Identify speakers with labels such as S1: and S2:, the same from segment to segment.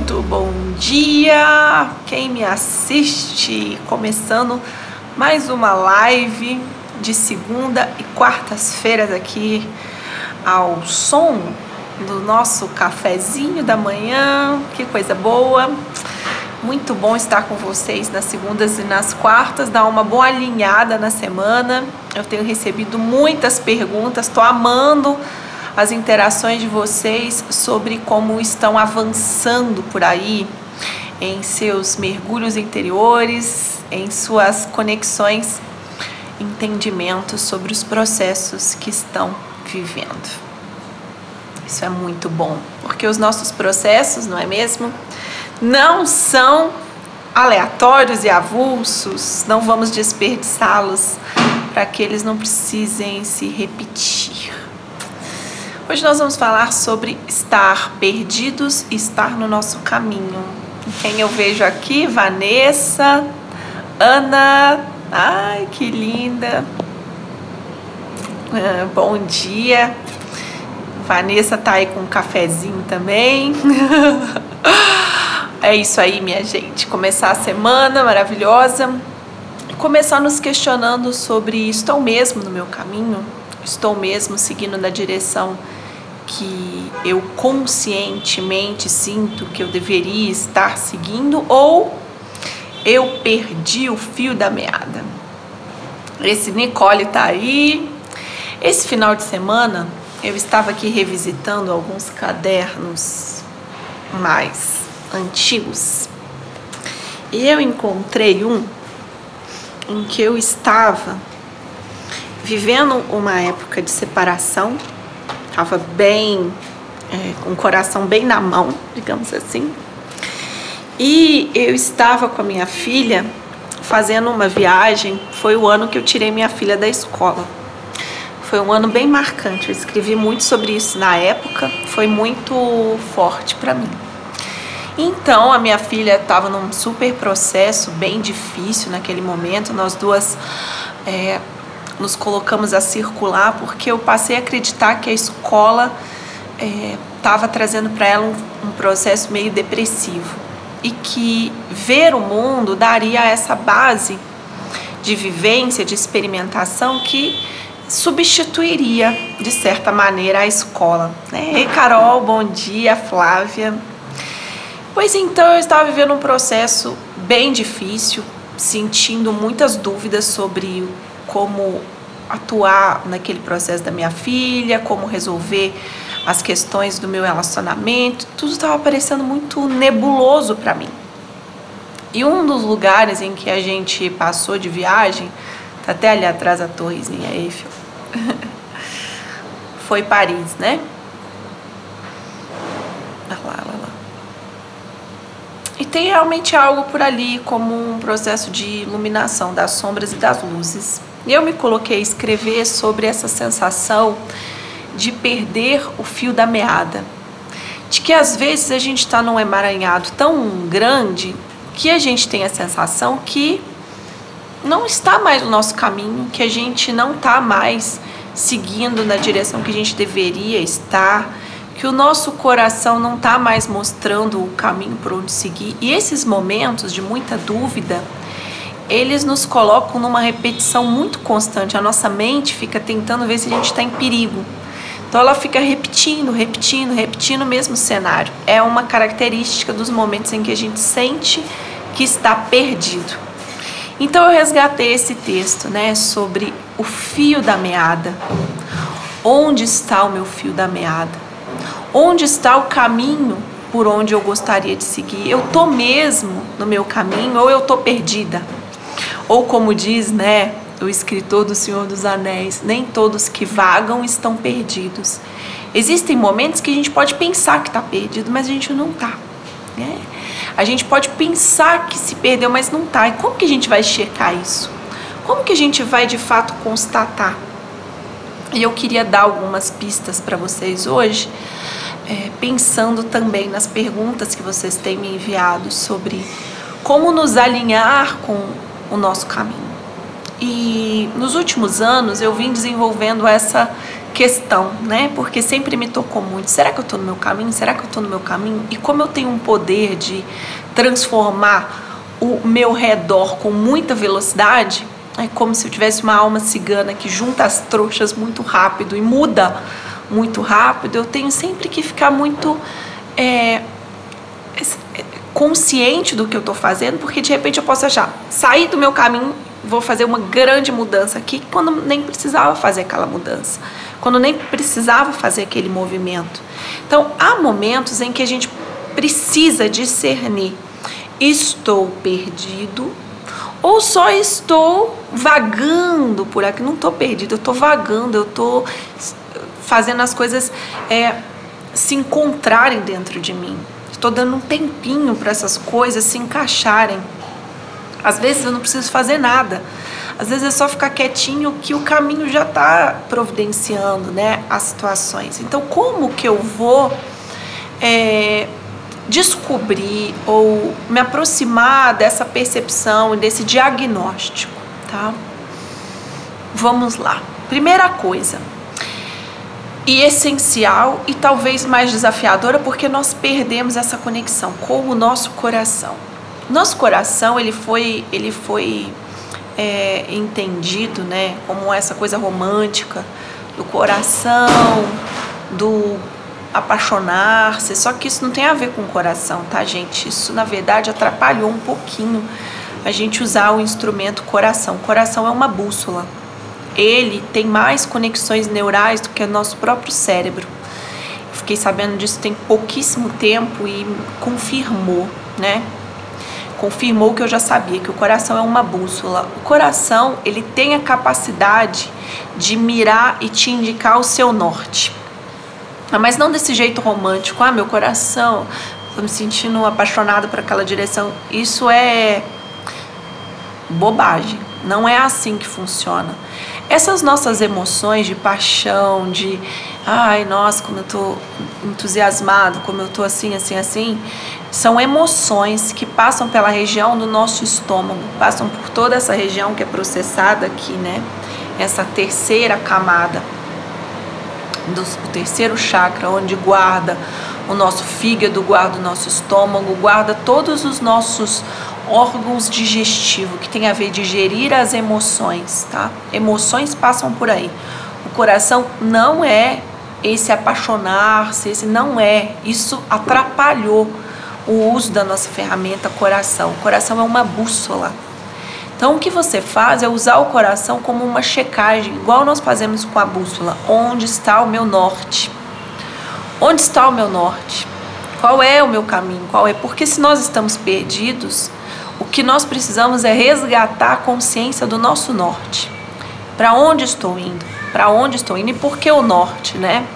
S1: Muito bom dia! Quem me assiste, começando mais uma live de segunda e quartas-feiras aqui ao som do nosso cafezinho da manhã. Que coisa boa! Muito bom estar com vocês nas segundas e nas quartas, dar uma boa alinhada na semana. Eu tenho recebido muitas perguntas, estou amando as interações de vocês sobre como estão avançando por aí em seus mergulhos interiores, em suas conexões, entendimentos sobre os processos que estão vivendo. Isso é muito bom, porque os nossos processos, não é mesmo? Não são aleatórios e avulsos, não vamos desperdiçá-los para que eles não precisem se repetir. Hoje nós vamos falar sobre estar perdidos e estar no nosso caminho. Quem eu vejo aqui? Vanessa, Ana. Ai, que linda. Ah, bom dia. Vanessa tá aí com um cafezinho também. é isso aí, minha gente. Começar a semana maravilhosa. Começar nos questionando sobre estou mesmo no meu caminho? Estou mesmo seguindo na direção que eu conscientemente sinto que eu deveria estar seguindo ou eu perdi o fio da meada. Esse Nicole tá aí. Esse final de semana eu estava aqui revisitando alguns cadernos mais antigos e eu encontrei um em que eu estava vivendo uma época de separação estava bem, é, com o coração bem na mão, digamos assim. E eu estava com a minha filha fazendo uma viagem. Foi o ano que eu tirei minha filha da escola. Foi um ano bem marcante. Eu escrevi muito sobre isso na época. Foi muito forte para mim. Então, a minha filha estava num super processo bem difícil naquele momento. Nós duas é, nos colocamos a circular porque eu passei a acreditar que a escola estava é, trazendo para ela um, um processo meio depressivo e que ver o mundo daria essa base de vivência, de experimentação que substituiria de certa maneira a escola. Né? Ei, Carol, bom dia, Flávia. Pois então eu estava vivendo um processo bem difícil, sentindo muitas dúvidas sobre como atuar naquele processo da minha filha, como resolver as questões do meu relacionamento, tudo estava parecendo muito nebuloso para mim. E um dos lugares em que a gente passou de viagem, tá até ali atrás a torrezinha Eiffel, foi Paris, né? Lá, lá, lá. E tem realmente algo por ali como um processo de iluminação das sombras e das luzes eu me coloquei a escrever sobre essa sensação de perder o fio da meada. De que às vezes a gente está num emaranhado tão grande que a gente tem a sensação que não está mais no nosso caminho, que a gente não está mais seguindo na direção que a gente deveria estar, que o nosso coração não está mais mostrando o caminho por onde seguir. E esses momentos de muita dúvida, eles nos colocam numa repetição muito constante. A nossa mente fica tentando ver se a gente está em perigo. Então ela fica repetindo, repetindo, repetindo o mesmo cenário. É uma característica dos momentos em que a gente sente que está perdido. Então eu resgatei esse texto, né, sobre o fio da meada. Onde está o meu fio da meada? Onde está o caminho por onde eu gostaria de seguir? Eu tô mesmo no meu caminho ou eu tô perdida? Ou como diz, né, o escritor do Senhor dos Anéis, nem todos que vagam estão perdidos. Existem momentos que a gente pode pensar que está perdido, mas a gente não está. Né? A gente pode pensar que se perdeu, mas não está. E como que a gente vai checar isso? Como que a gente vai de fato constatar? E eu queria dar algumas pistas para vocês hoje, é, pensando também nas perguntas que vocês têm me enviado sobre como nos alinhar com o nosso caminho. E nos últimos anos eu vim desenvolvendo essa questão, né? Porque sempre me tocou muito. Será que eu estou no meu caminho? Será que eu estou no meu caminho? E como eu tenho um poder de transformar o meu redor com muita velocidade, é como se eu tivesse uma alma cigana que junta as trouxas muito rápido e muda muito rápido. Eu tenho sempre que ficar muito é, consciente do que eu estou fazendo, porque de repente eu posso achar, sair do meu caminho, vou fazer uma grande mudança aqui, quando nem precisava fazer aquela mudança, quando nem precisava fazer aquele movimento. Então, há momentos em que a gente precisa discernir: estou perdido ou só estou vagando por aqui? Não estou perdido, eu estou vagando, eu estou fazendo as coisas é, se encontrarem dentro de mim. Estou dando um tempinho para essas coisas se encaixarem. Às vezes eu não preciso fazer nada. Às vezes é só ficar quietinho que o caminho já está providenciando, né, as situações. Então, como que eu vou é, descobrir ou me aproximar dessa percepção e desse diagnóstico, tá? Vamos lá. Primeira coisa, e essencial e talvez mais desafiadora porque nós perdemos essa conexão com o nosso coração. Nosso coração ele foi ele foi é, entendido, né, como essa coisa romântica do coração, do apaixonar-se. Só que isso não tem a ver com o coração, tá, gente? Isso na verdade atrapalhou um pouquinho a gente usar o instrumento coração. Coração é uma bússola ele tem mais conexões neurais do que o nosso próprio cérebro. Fiquei sabendo disso tem pouquíssimo tempo e confirmou, né? Confirmou que eu já sabia que o coração é uma bússola. O coração, ele tem a capacidade de mirar e te indicar o seu norte. Mas não desse jeito romântico, ah, meu coração, tô me sentindo apaixonado por aquela direção. Isso é bobagem. Não é assim que funciona. Essas nossas emoções de paixão, de ai, nossa, como eu tô entusiasmado, como eu tô assim, assim, assim, são emoções que passam pela região do nosso estômago, passam por toda essa região que é processada aqui, né? Essa terceira camada, do, terceiro chakra, onde guarda o nosso fígado, guarda o nosso estômago, guarda todos os nossos órgãos digestivos, que tem a ver de gerir as emoções, tá? Emoções passam por aí. O coração não é esse apaixonar-se, esse não é. Isso atrapalhou o uso da nossa ferramenta coração. O coração é uma bússola. Então, o que você faz é usar o coração como uma checagem, igual nós fazemos com a bússola. Onde está o meu norte? Onde está o meu norte? Qual é o meu caminho? Qual é? Porque se nós estamos perdidos, o que nós precisamos é resgatar a consciência do nosso norte. Para onde estou indo? Para onde estou indo e por que o norte, né?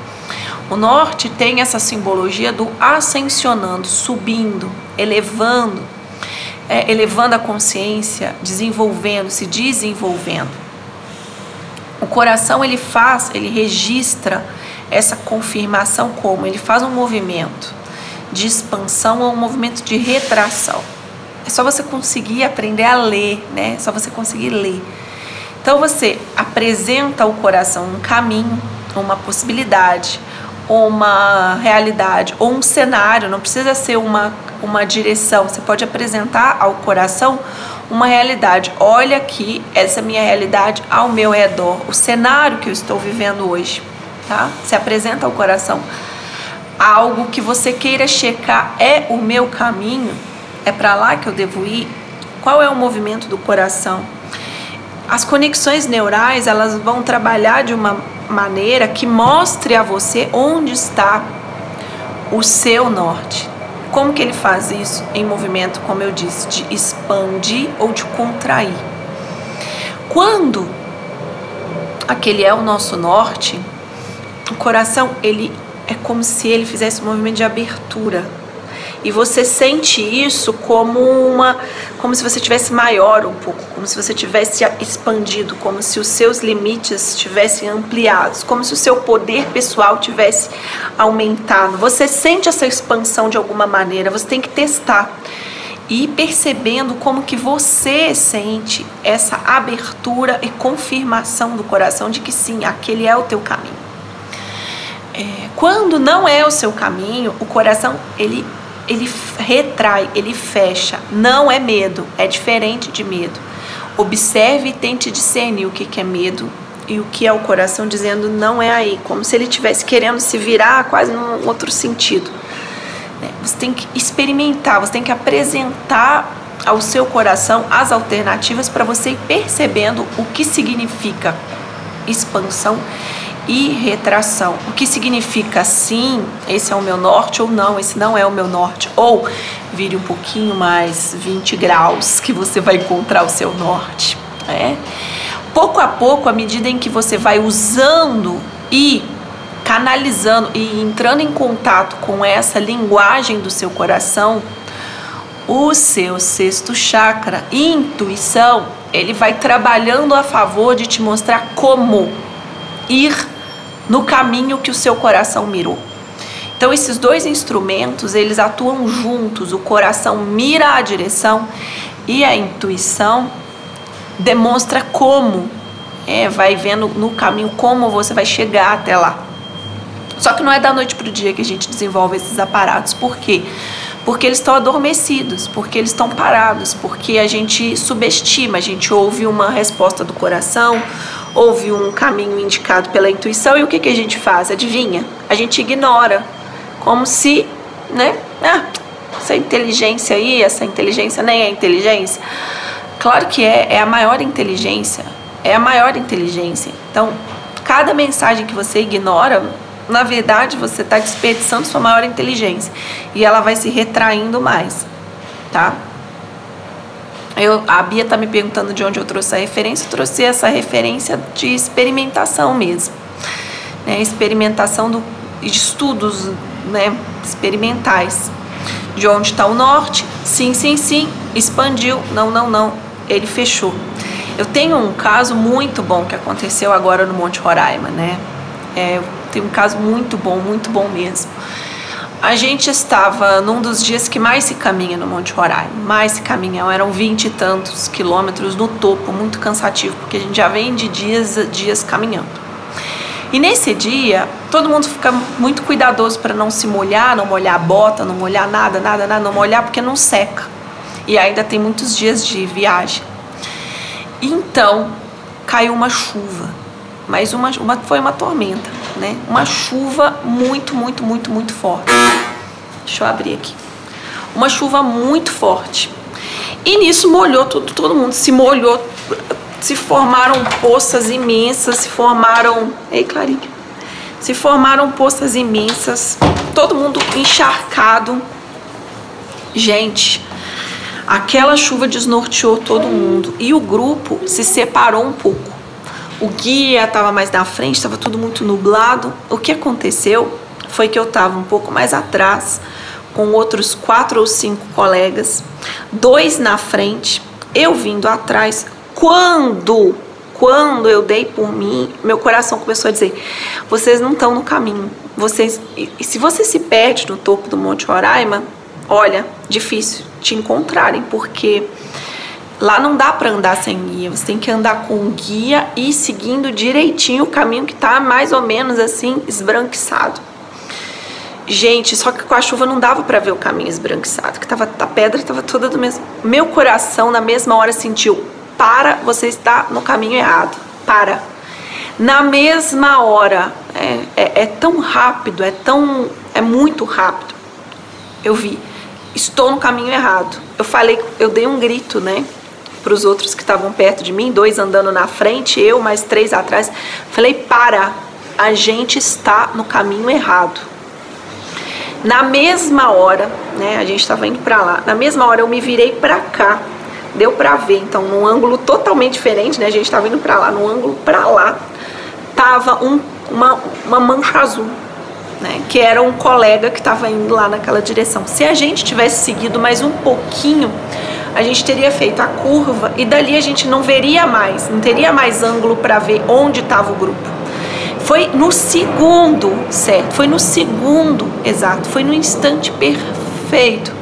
S1: O norte tem essa simbologia do ascensionando, subindo, elevando, é, elevando a consciência, desenvolvendo, se desenvolvendo. O coração ele faz, ele registra essa confirmação como ele faz um movimento de expansão ou um movimento de retração. É só você conseguir aprender a ler, né? É só você conseguir ler. Então você apresenta ao coração um caminho, uma possibilidade, uma realidade ou um cenário, não precisa ser uma, uma direção. Você pode apresentar ao coração uma realidade. Olha aqui, essa minha realidade ao meu redor, o cenário que eu estou vivendo hoje, tá? Se apresenta ao coração algo que você queira checar é o meu caminho é para lá que eu devo ir? Qual é o movimento do coração? As conexões neurais, elas vão trabalhar de uma maneira que mostre a você onde está o seu norte. Como que ele faz isso em movimento, como eu disse, de expandir ou de contrair? Quando aquele é o nosso norte, o coração ele é como se ele fizesse um movimento de abertura e você sente isso como uma como se você tivesse maior um pouco, como se você tivesse expandido, como se os seus limites tivessem ampliados, como se o seu poder pessoal tivesse aumentado. Você sente essa expansão de alguma maneira, você tem que testar. e percebendo como que você sente essa abertura e confirmação do coração de que sim, aquele é o teu caminho. É, quando não é o seu caminho, o coração ele ele retrai, ele fecha. Não é medo, é diferente de medo. Observe e tente discernir o que, é medo e o que é o coração dizendo não é aí, como se ele estivesse querendo se virar quase num outro sentido. Né? Você tem que experimentar, você tem que apresentar ao seu coração as alternativas para você ir percebendo o que significa expansão e retração. O que significa sim, esse é o meu norte ou não, esse não é o meu norte. Ou vire um pouquinho mais 20 graus que você vai encontrar o seu norte. É? Pouco a pouco, à medida em que você vai usando e canalizando e entrando em contato com essa linguagem do seu coração, o seu sexto chakra, intuição, ele vai trabalhando a favor de te mostrar como ir no caminho que o seu coração mirou. Então esses dois instrumentos, eles atuam juntos. O coração mira a direção e a intuição demonstra como, é, vai vendo no caminho como você vai chegar até lá. Só que não é da noite para o dia que a gente desenvolve esses aparatos. Por quê? Porque eles estão adormecidos, porque eles estão parados, porque a gente subestima, a gente ouve uma resposta do coração, houve um caminho indicado pela intuição e o que, que a gente faz? Adivinha? A gente ignora, como se, né? Ah, essa inteligência aí, essa inteligência nem é inteligência. Claro que é, é a maior inteligência, é a maior inteligência. Então, cada mensagem que você ignora, na verdade, você está desperdiçando sua maior inteligência e ela vai se retraindo mais, tá? Eu, a Bia está me perguntando de onde eu trouxe a referência. Eu trouxe essa referência de experimentação mesmo. Né? Experimentação do, de estudos né? experimentais. De onde está o norte? Sim, sim, sim. Expandiu. Não, não, não. Ele fechou. Eu tenho um caso muito bom que aconteceu agora no Monte Roraima, né? É, tenho um caso muito bom, muito bom mesmo. A gente estava num dos dias que mais se caminha no Monte Roraima, mais se caminham, eram vinte e tantos quilômetros no topo, muito cansativo, porque a gente já vem de dias a dias caminhando. E nesse dia, todo mundo fica muito cuidadoso para não se molhar, não molhar a bota, não molhar nada, nada, nada, não molhar porque não seca. E ainda tem muitos dias de viagem. Então, caiu uma chuva, mas uma, uma foi uma tormenta né? Uma chuva muito, muito, muito, muito forte. Deixa eu abrir aqui. Uma chuva muito forte. E nisso molhou tudo, todo mundo se molhou, se formaram poças imensas, se formaram, ei Clarinha, se formaram poças imensas, todo mundo encharcado. Gente, aquela chuva desnorteou todo mundo e o grupo se separou um pouco. O guia estava mais na frente, estava tudo muito nublado. O que aconteceu foi que eu estava um pouco mais atrás, com outros quatro ou cinco colegas, dois na frente, eu vindo atrás. Quando, quando eu dei por mim, meu coração começou a dizer: vocês não estão no caminho. Vocês, e se você se perde no topo do Monte Roraima, olha, difícil te encontrarem, porque Lá não dá para andar sem guia, você tem que andar com guia e seguindo direitinho o caminho que está mais ou menos assim esbranquiçado. Gente, só que com a chuva não dava para ver o caminho esbranquiçado, que tava, a pedra estava toda do mesmo. Meu coração na mesma hora sentiu: para, você está no caminho errado. Para. Na mesma hora, é, é, é tão rápido, é tão, é muito rápido. Eu vi, estou no caminho errado. Eu falei, eu dei um grito, né? Para os outros que estavam perto de mim, dois andando na frente, eu mais três atrás. Falei: para, a gente está no caminho errado. Na mesma hora, né, a gente estava indo para lá. Na mesma hora eu me virei para cá. Deu para ver, então, num ângulo totalmente diferente, né? A gente estava indo para lá, no ângulo para lá, tava um, uma, uma mancha azul, né? Que era um colega que estava indo lá naquela direção. Se a gente tivesse seguido mais um pouquinho, a gente teria feito a curva e dali a gente não veria mais, não teria mais ângulo para ver onde estava o grupo. Foi no segundo, certo? Foi no segundo exato, foi no instante perfeito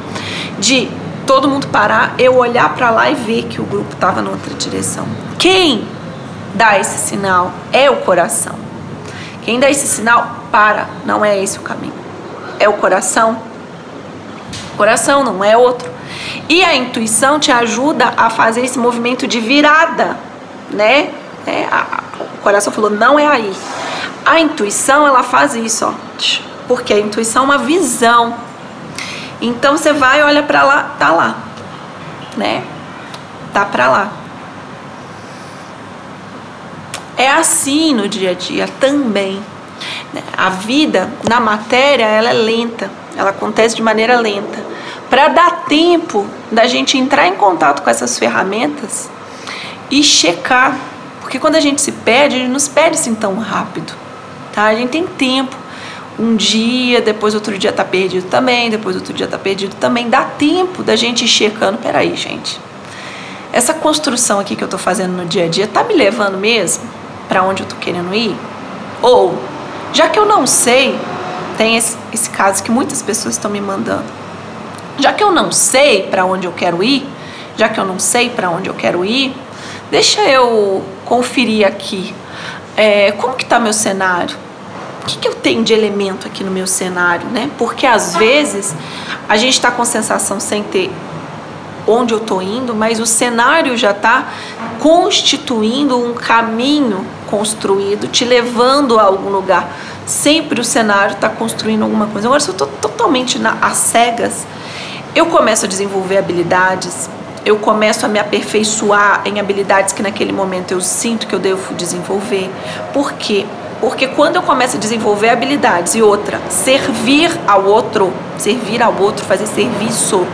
S1: de todo mundo parar, eu olhar para lá e ver que o grupo estava em outra direção. Quem dá esse sinal é o coração. Quem dá esse sinal, para, não é esse o caminho. É o coração. Coração não é outro. E a intuição te ajuda a fazer esse movimento de virada, né? É, a, o coração falou, não é aí. A intuição, ela faz isso, ó. Porque a intuição é uma visão. Então você vai, olha para lá, tá lá, né? Tá para lá. É assim no dia a dia também. Né? A vida na matéria ela é lenta, ela acontece de maneira lenta. Para dar tempo da gente entrar em contato com essas ferramentas e checar, porque quando a gente se perde, a gente não se perde assim tão rápido, tá? A gente tem tempo. Um dia, depois outro dia tá perdido também, depois outro dia tá perdido também. Dá tempo da gente ir checando. Peraí, gente. Essa construção aqui que eu tô fazendo no dia a dia tá me levando mesmo? Para onde eu tô querendo ir? Ou, já que eu não sei, tem esse, esse caso que muitas pessoas estão me mandando. Já que eu não sei para onde eu quero ir, já que eu não sei para onde eu quero ir, deixa eu conferir aqui é, como que está meu cenário. O que, que eu tenho de elemento aqui no meu cenário, né? Porque às vezes a gente está com sensação sem ter onde eu estou indo, mas o cenário já está constituindo um caminho construído, te levando a algum lugar. Sempre o cenário está construindo alguma coisa. Agora, se eu estou totalmente às cegas, eu começo a desenvolver habilidades, eu começo a me aperfeiçoar em habilidades que naquele momento eu sinto que eu devo desenvolver. Por quê? Porque quando eu começo a desenvolver habilidades e outra, servir ao outro, servir ao outro, fazer serviço,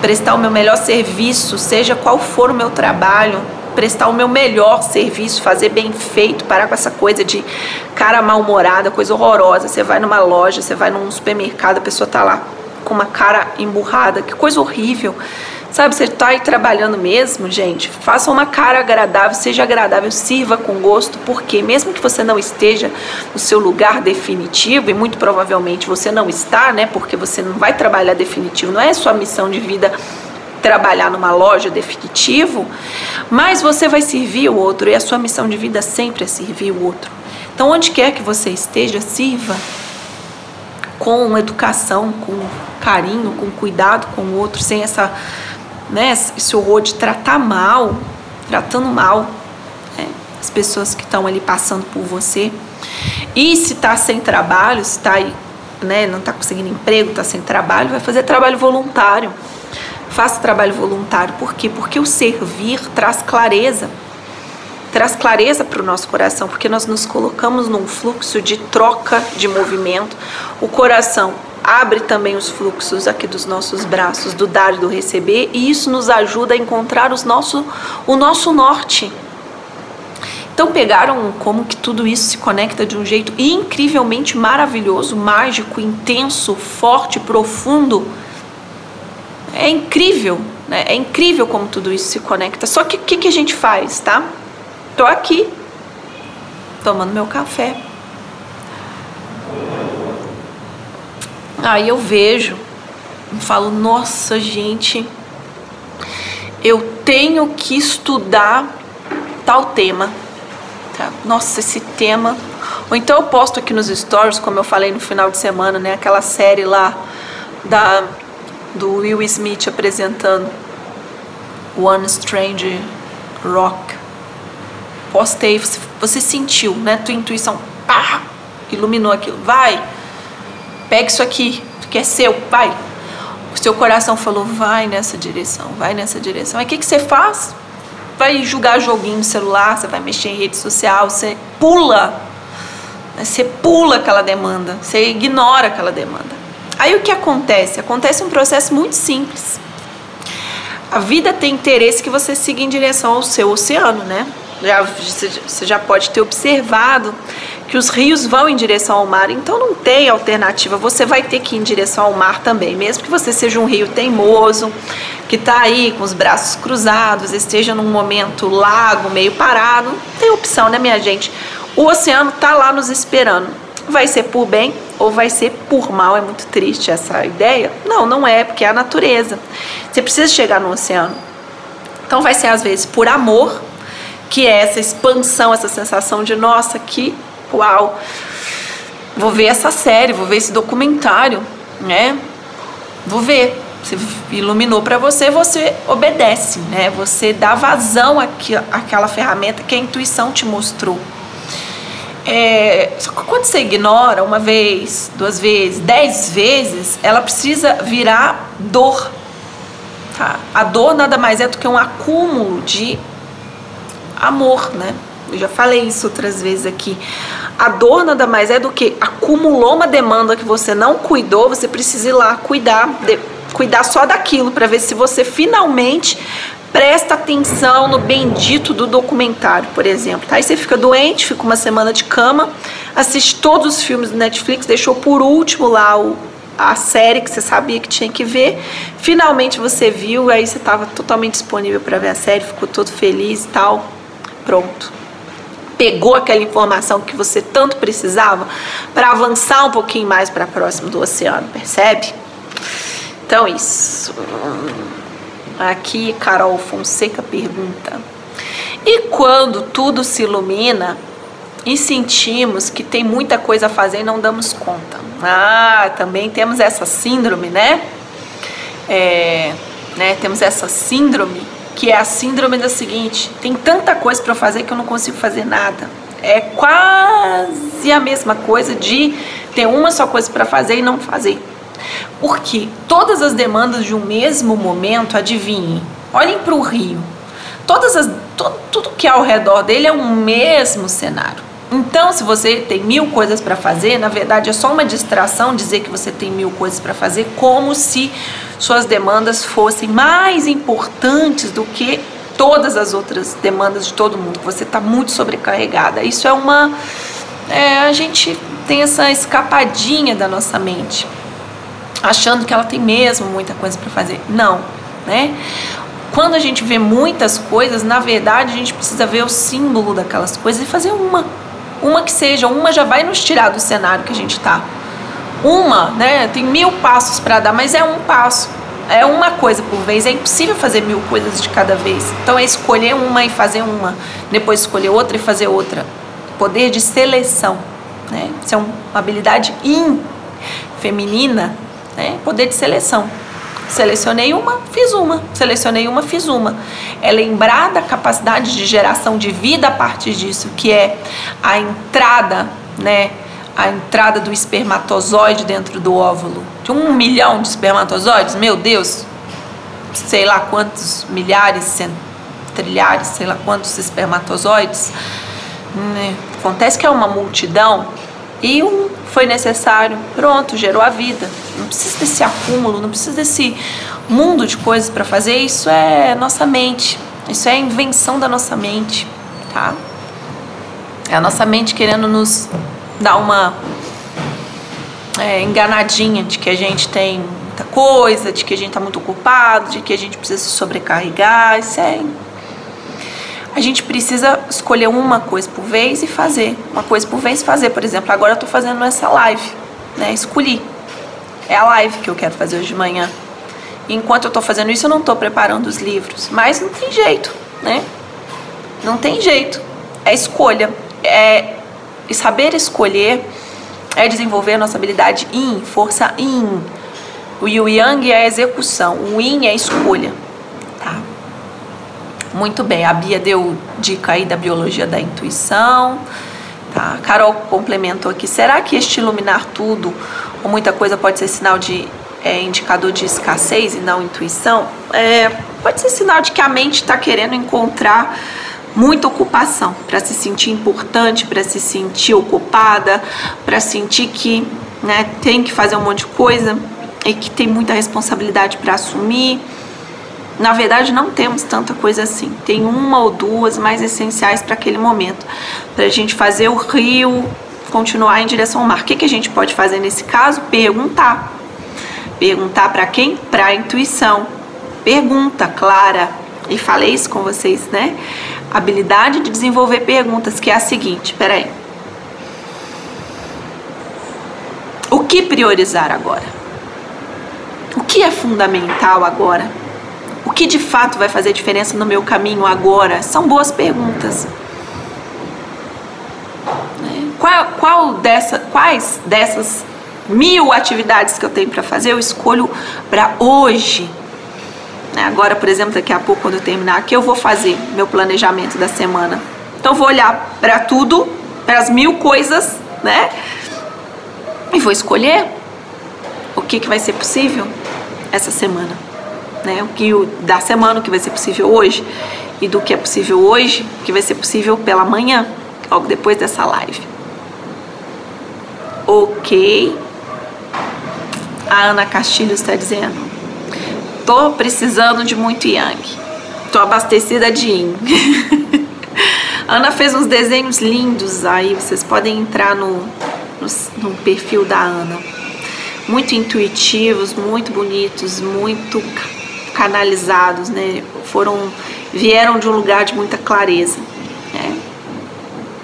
S1: prestar o meu melhor serviço, seja qual for o meu trabalho, prestar o meu melhor serviço, fazer bem feito, parar com essa coisa de cara mal-humorada, coisa horrorosa. Você vai numa loja, você vai num supermercado, a pessoa tá lá com uma cara emburrada, que coisa horrível. Sabe, você está aí trabalhando mesmo, gente, faça uma cara agradável, seja agradável, sirva com gosto, porque mesmo que você não esteja no seu lugar definitivo, e muito provavelmente você não está, né, porque você não vai trabalhar definitivo, não é sua missão de vida trabalhar numa loja definitivo, mas você vai servir o outro, e a sua missão de vida sempre é servir o outro. Então, onde quer que você esteja, sirva com educação, com carinho, com cuidado com o outro, sem essa né, esse horror de tratar mal, tratando mal né, as pessoas que estão ali passando por você. E se está sem trabalho, se está aí, né, não está conseguindo emprego, está sem trabalho, vai fazer trabalho voluntário. Faça trabalho voluntário. Por quê? Porque o servir traz clareza. Traz clareza para o nosso coração, porque nós nos colocamos num fluxo de troca de movimento. O coração abre também os fluxos aqui dos nossos braços, do dar e do receber, e isso nos ajuda a encontrar os nosso, o nosso norte. Então pegaram como que tudo isso se conecta de um jeito incrivelmente maravilhoso, mágico, intenso, forte, profundo. É incrível, né? É incrível como tudo isso se conecta. Só que o que, que a gente faz, tá? Tô aqui tomando meu café Aí eu vejo falo, nossa gente, eu tenho que estudar tal tema. Tá? Nossa, esse tema. Ou então eu posto aqui nos stories, como eu falei no final de semana, né? Aquela série lá da, do Will Smith apresentando One Strange Rock. Postei, você, você sentiu, né? Tua intuição, pá, iluminou aquilo. Vai! pega isso aqui, que é seu, vai. O seu coração falou, vai nessa direção, vai nessa direção. Aí o que, que você faz? Vai jogar joguinho no celular, você vai mexer em rede social, você pula. Né? Você pula aquela demanda, você ignora aquela demanda. Aí o que acontece? Acontece um processo muito simples. A vida tem interesse que você siga em direção ao seu oceano, né? Já, você já pode ter observado que os rios vão em direção ao mar, então não tem alternativa, você vai ter que ir em direção ao mar também, mesmo que você seja um rio teimoso, que está aí com os braços cruzados, esteja num momento lago, meio parado, não tem opção, né, minha gente? O oceano está lá nos esperando. Vai ser por bem, ou vai ser por mal. É muito triste essa ideia. Não, não é, porque é a natureza. Você precisa chegar no oceano. Então vai ser às vezes por amor, que é essa expansão, essa sensação de nossa, que uau, vou ver essa série, vou ver esse documentário, né? Vou ver. Você iluminou para você, você obedece, né? Você dá vazão àquela ferramenta que a intuição te mostrou. É, só que quando você ignora uma vez, duas vezes, dez vezes, ela precisa virar dor. Tá? A dor nada mais é do que um acúmulo de amor, né? Eu já falei isso outras vezes aqui. A dor nada mais é do que acumulou uma demanda que você não cuidou, você precisa ir lá cuidar, de, cuidar só daquilo para ver se você finalmente presta atenção no bendito do documentário, por exemplo. Tá? Aí você fica doente, fica uma semana de cama, assiste todos os filmes do Netflix, deixou por último lá o, a série que você sabia que tinha que ver. Finalmente você viu, aí você estava totalmente disponível para ver a série, ficou todo feliz e tal. Pronto pegou aquela informação que você tanto precisava para avançar um pouquinho mais para próximo do oceano, percebe? Então, isso. Aqui, Carol Fonseca pergunta: E quando tudo se ilumina e sentimos que tem muita coisa a fazer e não damos conta? Ah, também temos essa síndrome, né? É, né? Temos essa síndrome que é a síndrome da seguinte: tem tanta coisa para fazer que eu não consigo fazer nada. É quase a mesma coisa de ter uma só coisa para fazer e não fazer. Porque todas as demandas de um mesmo momento, adivinhem, olhem para o rio. Todas as, tudo que é ao redor dele é um mesmo cenário. Então, se você tem mil coisas para fazer, na verdade é só uma distração dizer que você tem mil coisas para fazer, como se suas demandas fossem mais importantes do que todas as outras demandas de todo mundo. Você está muito sobrecarregada. Isso é uma. É, a gente tem essa escapadinha da nossa mente, achando que ela tem mesmo muita coisa para fazer. Não, né? Quando a gente vê muitas coisas, na verdade a gente precisa ver o símbolo daquelas coisas e fazer uma uma que seja, uma já vai nos tirar do cenário que a gente está. Uma, né? Tem mil passos para dar, mas é um passo. É uma coisa por vez. É impossível fazer mil coisas de cada vez. Então é escolher uma e fazer uma, depois escolher outra e fazer outra. Poder de seleção, né? Isso é uma habilidade in feminina, né? Poder de seleção. Selecionei uma, fiz uma. Selecionei uma, fiz uma. É lembrar da capacidade de geração de vida a partir disso, que é a entrada, né? A entrada do espermatozoide dentro do óvulo. De um milhão de espermatozoides, meu Deus, sei lá quantos milhares, trilhares, sei lá quantos espermatozoides. Né? Acontece que é uma multidão e um foi necessário, pronto, gerou a vida. Não precisa desse acúmulo, não precisa desse mundo de coisas para fazer. Isso é nossa mente, isso é a invenção da nossa mente, tá? É a nossa mente querendo nos dar uma é, enganadinha de que a gente tem muita coisa, de que a gente está muito ocupado, de que a gente precisa se sobrecarregar. Isso é a gente precisa escolher uma coisa por vez e fazer. Uma coisa por vez fazer. Por exemplo, agora eu estou fazendo essa live, né? Escolhi. É a live que eu quero fazer hoje de manhã. E enquanto eu estou fazendo isso, eu não estou preparando os livros. Mas não tem jeito, né? Não tem jeito. É escolha. É saber escolher é desenvolver a nossa habilidade in, força in. O Yang é execução, o yin é escolha. Muito bem, a Bia deu dica aí da biologia da intuição. Tá? A Carol complementou aqui. Será que este iluminar tudo ou muita coisa pode ser sinal de é, indicador de escassez e não intuição? É, pode ser sinal de que a mente está querendo encontrar muita ocupação para se sentir importante, para se sentir ocupada, para sentir que né, tem que fazer um monte de coisa e que tem muita responsabilidade para assumir na verdade, não temos tanta coisa assim. Tem uma ou duas mais essenciais para aquele momento, para a gente fazer o rio continuar em direção ao mar. O que, que a gente pode fazer nesse caso? Perguntar. Perguntar para quem? Para a intuição. Pergunta clara. E falei isso com vocês, né? Habilidade de desenvolver perguntas, que é a seguinte: peraí. que priorizar agora? O que é fundamental agora? Que de fato vai fazer diferença no meu caminho agora? São boas perguntas. Né? Qual, qual dessa, quais dessas mil atividades que eu tenho para fazer eu escolho para hoje? Né? Agora, por exemplo, daqui a pouco, quando eu terminar aqui, eu vou fazer meu planejamento da semana. Então, vou olhar para tudo, para as mil coisas, né? E vou escolher o que, que vai ser possível essa semana, né? O que da semana o que vai ser possível hoje e do que é possível hoje, o que vai ser possível pela manhã, logo depois dessa live. Ok. A Ana Castilho está dizendo: tô precisando de muito Yang. Tô abastecida de Yin. Ana fez uns desenhos lindos aí, vocês podem entrar no, no, no perfil da Ana muito intuitivos, muito bonitos, muito canalizados, né? Foram vieram de um lugar de muita clareza. Né?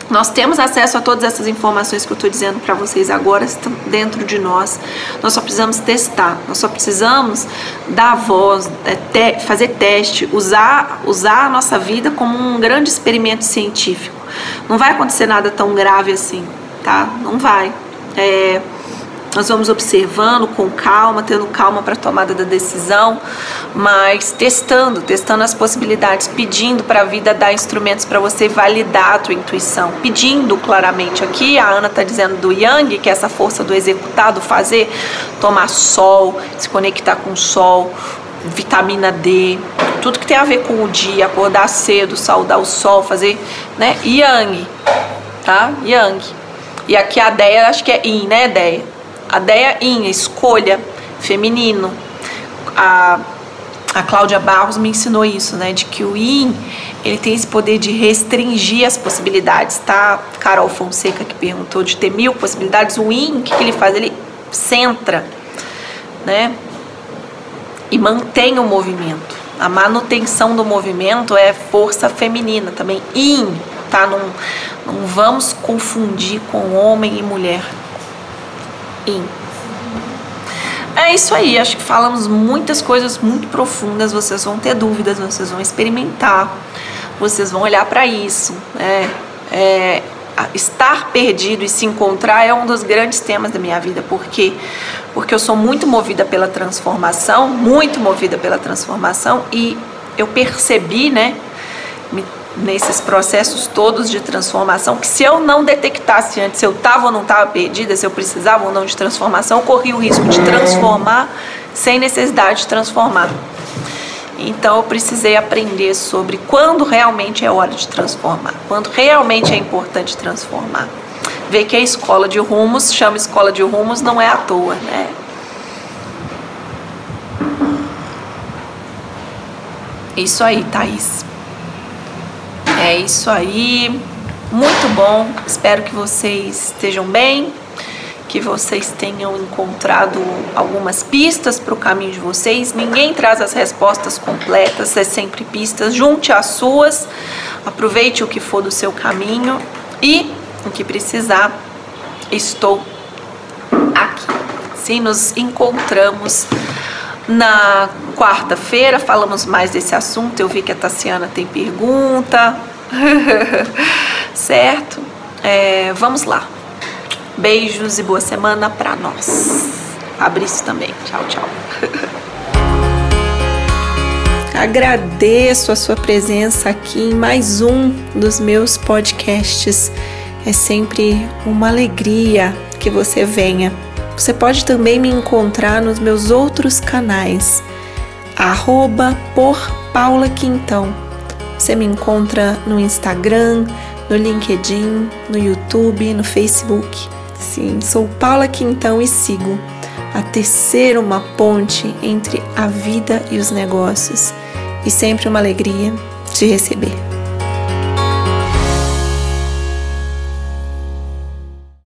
S1: Nós temos acesso a todas essas informações que eu estou dizendo para vocês agora, estão dentro de nós. Nós só precisamos testar, nós só precisamos dar voz, é, fazer teste, usar, usar a nossa vida como um grande experimento científico. Não vai acontecer nada tão grave assim, tá? Não vai. É, nós vamos observando com calma, tendo calma para a tomada da decisão, mas testando, testando as possibilidades, pedindo para a vida dar instrumentos para você validar a tua intuição, pedindo claramente. Aqui a Ana está dizendo do Yang, que é essa força do executar, do fazer, tomar sol, se conectar com o sol, vitamina D, tudo que tem a ver com o dia, acordar cedo, saudar o sol, fazer, né? Yang, tá? Yang. E aqui a Deia, acho que é Yin, né, Deia? A Deia In, escolha, feminino. A, a Cláudia Barros me ensinou isso, né? De que o In, ele tem esse poder de restringir as possibilidades, tá? Carol Fonseca que perguntou de ter mil possibilidades. O In, o que, que ele faz? Ele centra, né? E mantém o movimento. A manutenção do movimento é força feminina também. In, tá? Não, não vamos confundir com homem e mulher É isso aí, acho que falamos muitas coisas muito profundas, vocês vão ter dúvidas, vocês vão experimentar, vocês vão olhar para isso. Né? É, estar perdido e se encontrar é um dos grandes temas da minha vida, porque porque eu sou muito movida pela transformação, muito movida pela transformação e eu percebi, né, me nesses processos todos de transformação, que se eu não detectasse antes se eu estava ou não estava perdida, se eu precisava ou não de transformação, eu corria o risco de transformar sem necessidade de transformar. Então eu precisei aprender sobre quando realmente é hora de transformar, quando realmente é importante transformar. Ver que a escola de rumos, chama escola de rumos, não é à toa, né? Isso aí, Thaís. É isso aí. Muito bom. Espero que vocês estejam bem, que vocês tenham encontrado algumas pistas para o caminho de vocês. Ninguém traz as respostas completas, é sempre pistas. Junte as suas, aproveite o que for do seu caminho e o que precisar, estou aqui. Se nos encontramos na quarta-feira falamos mais desse assunto. Eu vi que a Tassiana tem pergunta. certo? É, vamos lá. Beijos e boa semana para nós. Fabrício também. Tchau, tchau. Agradeço a sua presença aqui em mais um dos meus podcasts. É sempre uma alegria que você venha. Você pode também me encontrar nos meus outros canais, arroba por Paula Quintão. Você me encontra no Instagram, no LinkedIn, no YouTube, no Facebook. Sim, sou Paula Quintão e sigo a tecer uma ponte entre a vida e os negócios. E sempre uma alegria te receber.